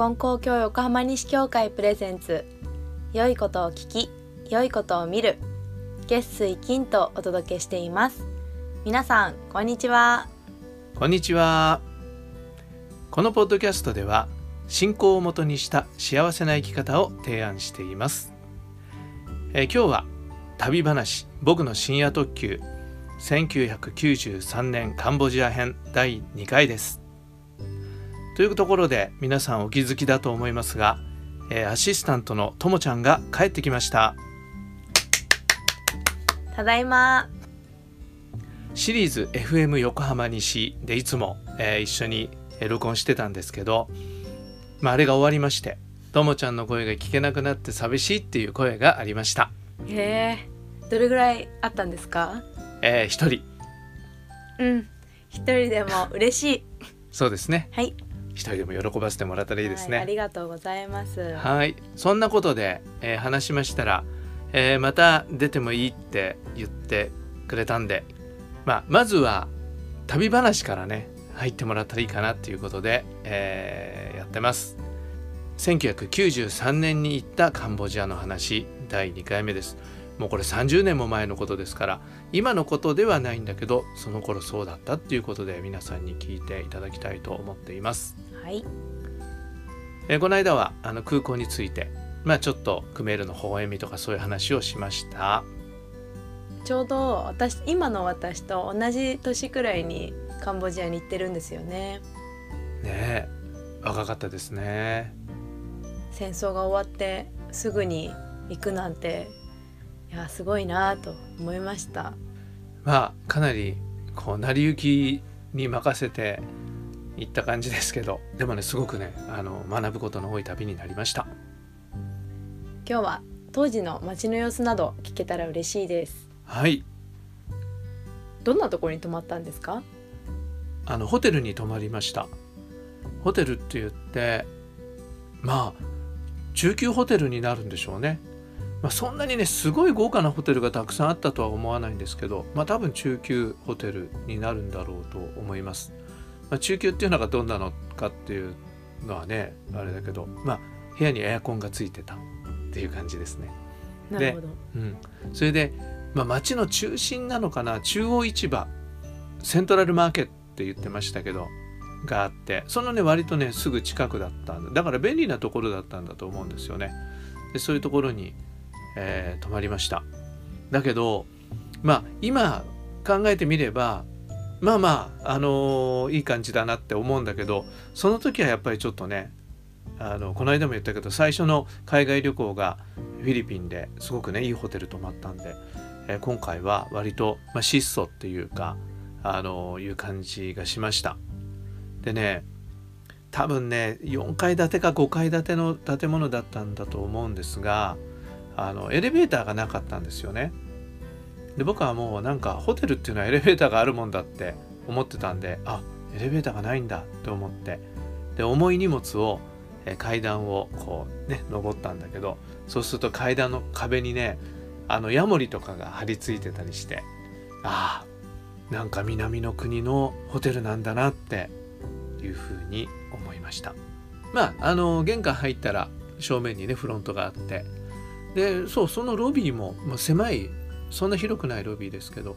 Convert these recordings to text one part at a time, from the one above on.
金光教横浜西教会プレゼンツ良いことを聞き良いことを見る月水金とお届けしています皆さんこんにちはこんにちはこのポッドキャストでは信仰をもとにした幸せな生き方を提案していますえ今日は旅話僕の深夜特急1993年カンボジア編第2回ですというところで皆さんお気づきだと思いますが、えーアシスタントのともちゃんが帰ってきました。ただいま。シリーズ FM 横浜西でいつも、えー一緒にえー録音してたんですけど、まあ、あれが終わりましてともちゃんの声が聞けなくなって寂しいっていう声がありました、へえどれぐらいあったんですか？えー一人。うん。一人でも嬉しい。そうですね。はい一人でも喜ばせてもらったらいいですね。はいありがとうございます。はい。そんなことで、えー話しましたら、えーまた出てもいいって言ってくれたんで、まあ、まずは旅話からね入ってもらったらいいかなっていうことで、えーやってます。1993年に行ったカンボジアの話第2回目です。もうこれ30年も前のことですから今のことではないんだけどその頃そうだったっていうことで皆さんに聞いていただきたいと思っていますはい。えーこの間はあの空港について、まあ、ちょっとクメールの微笑みとかそういう話をしました。ちょうど私今の私と同じ年くらいにカンボジアに行ってるんですよね。ねえ若かったですね。戦争が終わってすぐに行くなんていやすごいなと思いました。まあかなりこう成り行きに任せていった感じですけどでもねすごくねあの学ぶことの多い旅になりました。今日は当時の街の様子など聞けたら嬉しいです。はい。どんなところに泊まったんですか？あのホテルに泊まりました。ホテルって言ってまあ中級ホテルになるんでしょうね、まあ、そんなにねすごい豪華なホテルがたくさんあったとは思わないんですけどまあ多分中級ホテルになるんだろうと思います、まあ、中級っていうのがどんなのかっていうのはねあれだけどまあ部屋にエアコンがついてたっていう感じですね。なるほど。うん、それで、まあ、町の中心なのかな？中央市場セントラルマーケットって言ってましたけどがあってそのね割とねすぐ近くだったんだ。だから便利なところだったんだと思うんですよね。でそういうところに、えー泊まりました。だけどまあ今考えてみればまあまああのーいい感じだなって思うんだけどその時はやっぱりちょっとねあのこの間も言ったけど最初の海外旅行がフィリピンですごくねいいホテル泊まったんで、えー今回は割と、まあ、質素っていうかあのいう感じがしました。でね多分ね4階建てか5階建ての建物だったんだと思うんですがあのエレベーターがなかったんですよね。で僕はもうなんかホテルっていうのはエレベーターがあるもんだって思ってたんであエレベーターがないんだって思ってで重い荷物を階段をこうね登ったんだけどそうすると階段の壁にねあのヤモリとかが張り付いてたりしてああなんか南の国のホテルなんだなっていうふうに思いました。まああの玄関入ったら正面にねフロントがあってでそうそのロビーも、まあ、狭いそんな広くないロビーですけど、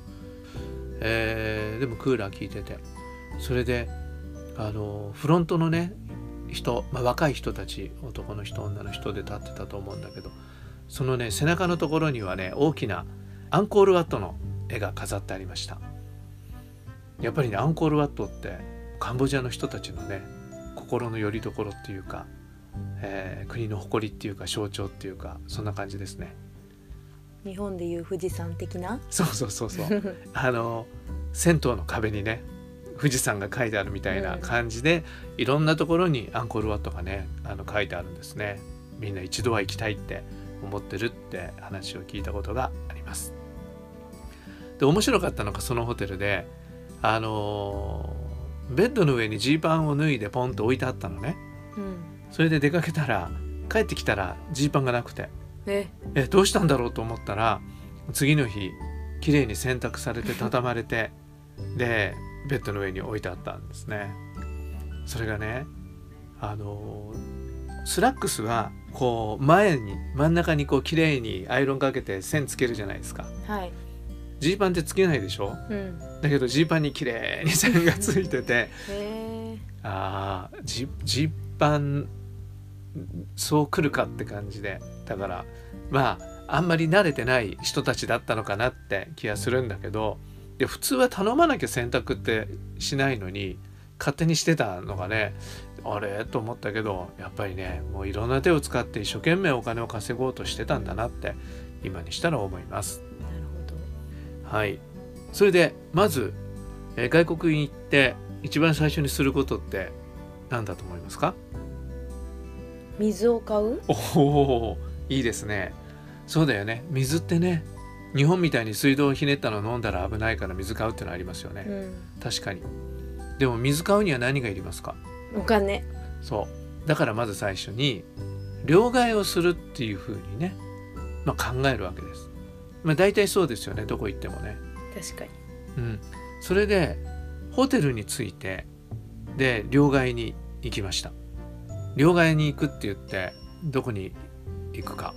えーでもクーラー効いてて。それであのフロントのね人、まあ、若い人たち男の人女の人で立ってたと思うんだけど。そのね背中のところにはね大きなアンコールワットの絵が飾ってありました。やっぱりねアンコールワットってカンボジアの人たちのね心の拠り所っていうか、えー国の誇りっていうか象徴っていうかそんな感じですね。日本でいう富士山的な？そうそうそうそう。あの銭湯の壁にね富士山が書いてあるみたいな感じで、いろんなところにアンコールワットがねあの書いてあるんですね。みんな一度は行きたいって思ってるって話を聞いたことがあります。で面白かったのがそのホテルであのベッドの上にジーパンを脱いでポンと置いてあったのね。うん。それで出かけたら帰ってきたらジーパンがなくてええどうしたんだろうと思ったら次の日綺麗に洗濯されて畳まれて でベッドの上に置いてあったんですね。それがねあのスラックスはこう前に真ん中にこう綺麗にアイロンかけて線つけるじゃないですか。はい。ジーパンってつけないでしょ？うん。だけどジーパンに綺麗に線がついてて。あージジーパンそう来るかって感じで。だからまああんまり慣れてない人たちだったのかなって気がするんだけどで普通は頼まなきゃ洗濯ってしないのに勝手にしてたのがねあれ？と思ったけどやっぱりねもういろんな手を使って一生懸命お金を稼ごうとしてたんだなって今にしたら思います。なるほど。はい、それでまず、えー外国に行って一番最初にすることって何だと思いますか？水を買う？おおいいですね。そうだよね。水ってね日本みたいに水道をひねったの飲んだら危ないから水買うってのありますよね、うん。確かに。でも水買うには何がいりますか？お金。そう。だからまず最初に両替をするっていうふうにね、まあ、考えるわけです。まあ大体そうですよね。どこ行ってもね。確かに。うん、それでホテルに着いてで両替に行きました両替に行くって言ってどこに行くか。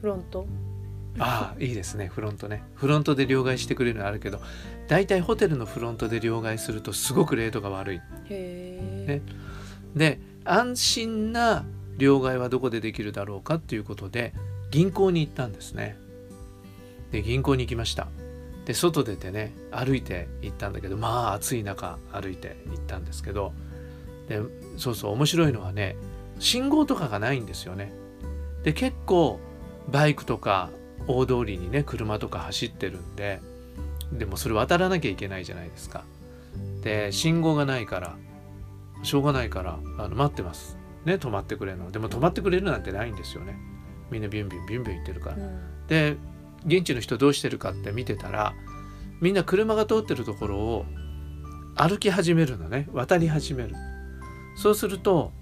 フロント？ああいいですね。フロントね。フロントで両替してくれるのあるけど大体ホテルのフロントで両替するとすごくレートが悪い。ね。で安心な両替はどこでできるだろうかっていうことで銀行に行ったんですね。で銀行に行きました。で外出てね歩いて行ったんだけどまあ暑い中歩いて行ったんですけどでそうそう面白いのはね信号とかがないんですよね。で結構バイクとか大通りにね車とか走ってるんででもそれ渡らなきゃいけないじゃないですか。で信号がないからしょうがないからあの待ってます。ね止まってくれるの。でも止まってくれるなんてないんですよね。みんなビュンビュンビュンビュン言ってるから。うん。で現地の人どうしてるかって見てたらみんな車が通ってるところを歩き始めるのね。渡り始めるそうすると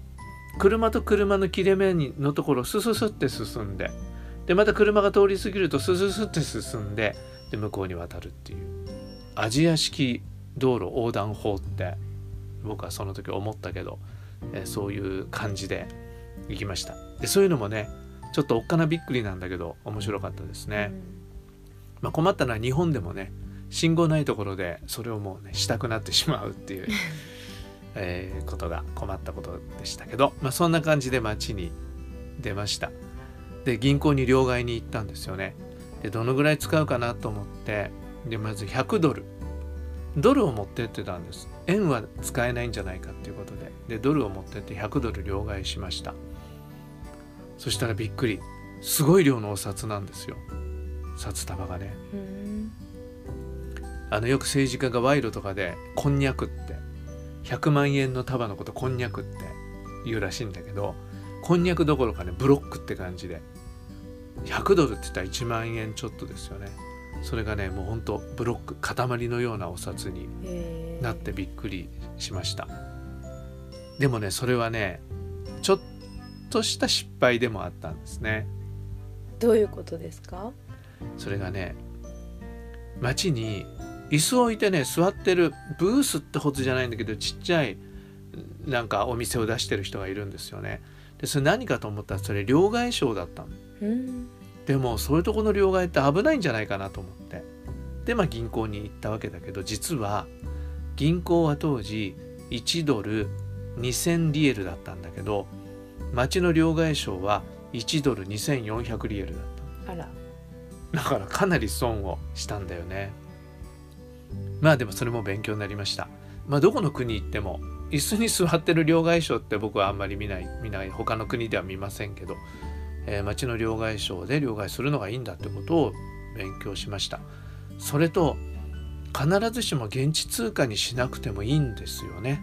車と車の切れ目のところをスススって進んででまた車が通り過ぎるとスススって進んでで向こうに渡るっていう。アジア式道路横断法って僕はその時思ったけど、えそういう感じで行きました。でそういうのもねちょっとおっかなびっくりなんだけど面白かったですね、まあ、困ったのは日本でもね信号ないところでそれをもうねしたくなってしまうっていう、えーことが困ったことでしたけど、まあ、そんな感じで街に出ました。で銀行に両替に行ったんですよね。でどのぐらい使うかなと思ってでまず100ドル。ドルを持ってってたんです。円は使えないんじゃないかっていうことで。でドルを持ってって100ドル両替しました。そしたらびっくり。すごい量のお札なんですよ。札束がね。うん。あのよく政治家が賄賂とかでこんにゃくって100万円の束のことこんにゃくって言うらしいんだけどこんにゃくどころかねブロックって感じで。100ドルって言ったら1万円ちょっとですよね。それがねもうほんとブロック塊のようなお札になってびっくりしました。でもねそれはねちょっとした失敗でもあったんですね。どういうことですか？それがね街に椅子を置いてね座ってるブースってほどじゃないんだけどちっちゃいなんかお店を出してる人がいるんですよね。でそれ何かと思ったらそれ両替商だったの。うん。でもそういうとこの両替って危ないんじゃないかなと思って。でまあ銀行に行ったわけだけど実は銀行は当時1ドル2000リエルだったんだけど町の両替商は1ドル2400リエルだったあら。だからかなり損をしたんだよねまあでもそれも勉強になりました。まあどこの国行っても椅子に座ってる両替商って僕はあんまり見ない見ない他の国では見ませんけど、えー町の両替商で両替するのがいいんだってことを勉強しました。それと必ずしも現地通貨にしなくてもいいんですよね。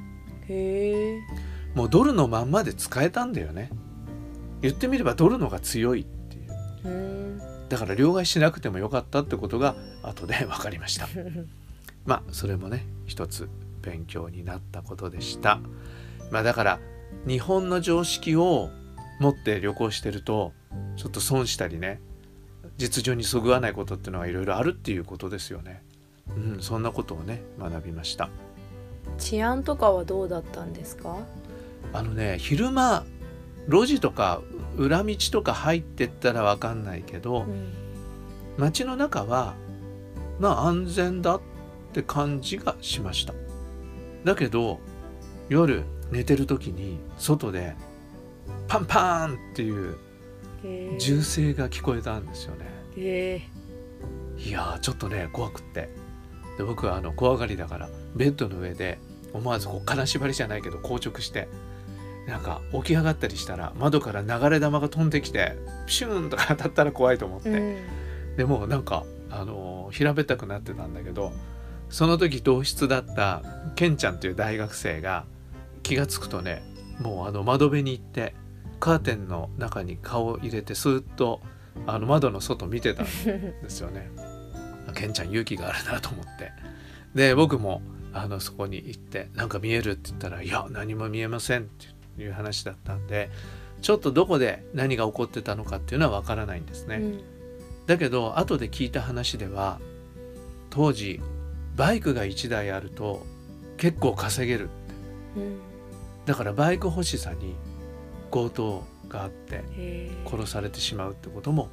へえ。もうドルのまんまで使えたんだよね。言ってみればドルのが強いっていう。うんだから両替しなくてもよかったってことが後で分かりました まあそれもね一つ勉強になったことでした。まあだから日本の常識を持って旅行してるとちょっと損したりね実情にそぐわないことっていうのがいろいろあるっていうことですよね。うんそんなことをね学びました。治安とかはどうだったんですか？あのね昼間路地とか裏道とか入ってったら分かんないけど、うん。街の中はまあ安全だって感じがしました。だけど夜寝てる時に外でパンパーンっていう銃声が聞こえたんですよね。へいやーちょっとね怖くって。で僕はあの怖がりだからベッドの上で思わずこう金縛りじゃないけど硬直してなんか起き上がったりしたら窓から流れ弾が飛んできてプシューンとか当たったら怖いと思って、うん。でもなんか、あのー平べったくなってたんだけどその時同室だったケンちゃんという大学生が気が付くとねもうあの窓辺に行ってカーテンの中に顔を入れてスーッとあの窓の外見てたんですよね。ケンちゃん勇気があるなと思ってで僕もあのそこに行って「なんか見える?」って言ったら「いや何も見えません」っていう話だったんでちょっとどこで何が起こってたのかっていうのは分からないんですね。うんだけど後で聞いた話では当時バイクが1台あると結構稼げるうん。だからバイク欲しさに強盗があって殺されてしまうってことも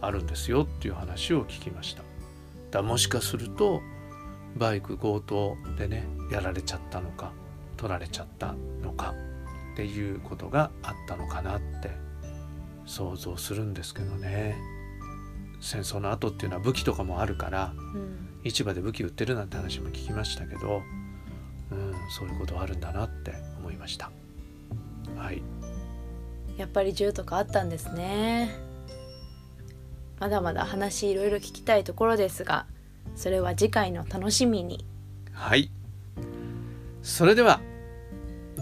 あるんですよっていう話を聞きました。だもしかするとバイク強盗でねやられちゃったのか取られちゃったのかっていうことがあったのかなって想像するんですけどね。戦争の後っていうのは武器とかもあるからうん市場で武器売ってるなんて話も聞きましたけど、うん、そういうことあるんだなって思いました。はい。やっぱり銃とかあったんですね。まだまだ話いろいろ聞きたいところですがそれは次回の楽しみに。はい。それでは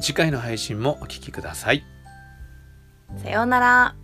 次回の配信もお聞きください。さようなら